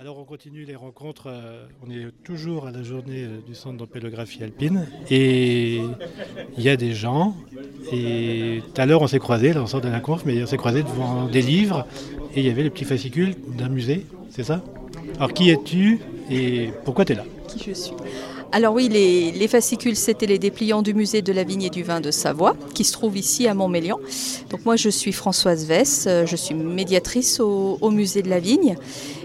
Alors on continue les rencontres, euh, on est toujours à la journée euh, du centre d'ampélographie alpine et il y a des gens et tout à l'heure on s'est croisés, là on sort de la conf, mais on s'est croisés devant des livres et il y avait les petits fascicules d'un musée, c'est ça? Alors qui es-tu et pourquoi tu es là? Alors oui, les, fascicules, c'était les dépliants du musée de la vigne et du vin de Savoie, qui se trouve ici à Montmélian. Donc moi, je suis Françoise Vess, euh, je suis médiatrice au, musée de la vigne.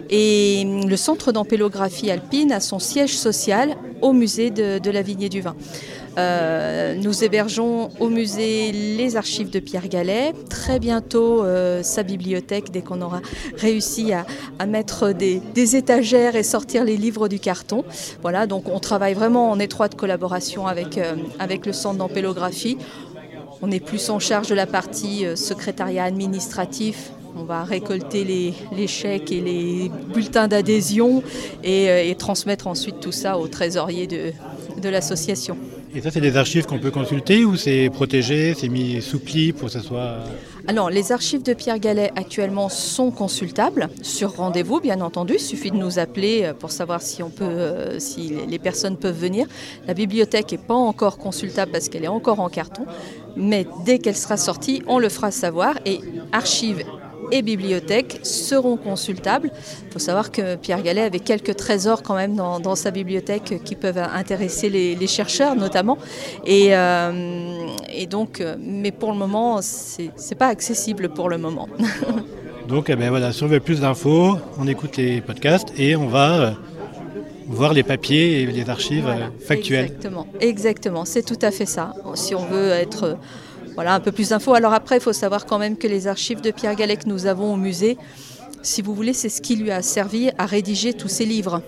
Et le centre d'ampélographie alpine a son siège social au musée de la vigne et du vin. Euh, nous hébergeons au musée les archives de Pierre Gallet. Très bientôt, euh, sa bibliothèque, dès qu'on aura réussi à, mettre des, étagères et sortir les livres du carton. Voilà, donc on travaille vraiment en étroite collaboration avec, euh, avec le centre d'ampélographie. On est plus en charge de la partie secrétariat administratif, on va récolter les, chèques et les bulletins d'adhésion et, transmettre ensuite tout ça au trésorier de l'association. Et ça, c'est des archives qu'on peut consulter ou c'est protégé, c'est mis sous pli pour que ça soit... Alors, les archives de Pierre Gallet actuellement sont consultables sur rendez-vous, bien entendu. Il suffit de nous appeler euh, pour savoir si, on peut, euh, si les personnes peuvent venir. La bibliothèque n'est pas encore consultable parce qu'elle est encore en carton, mais dès qu'elle sera sortie, on le fera savoir. Et archives et bibliothèques seront consultables. Il faut savoir que Pierre Gallet avait quelques trésors quand même dans, sa bibliothèque qui peuvent intéresser les, chercheurs notamment. Et, euh, et, donc, mais pour le moment, c'est n'est pas accessible pour le moment. donc, eh ben voilà, si on veut plus d'infos, on écoute les podcasts et on va euh, voir les papiers et les archives euh, factuelles. Exactement, exactement, c'est tout à fait ça. Si on veut être voilà, un peu plus d'infos. Alors après, il faut savoir quand même que les archives de Pierre Gallet que nous avons au musée, si vous voulez, c'est ce qui lui a servi à rédiger tous ses livres.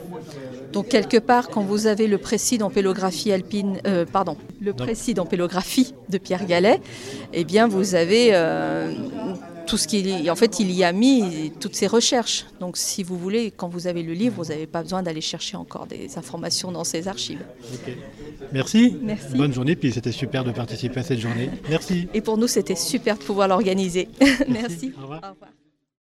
Donc quelque part, quand vous avez le précis d'empélographie alpine, euh, pardon, le précis d'empélographie de Pierre Gallet, eh bien vous avez euh, tout ce qu'il en fait il y a mis toutes ses recherches. Donc si vous voulez, quand vous avez le livre, vous n'avez pas besoin d'aller chercher encore des informations dans ses archives. Merci. Merci. Bonne journée, puis c'était super de participer à cette journée. Merci. Et pour nous, c'était super de pouvoir l'organiser. Merci. Au revoir.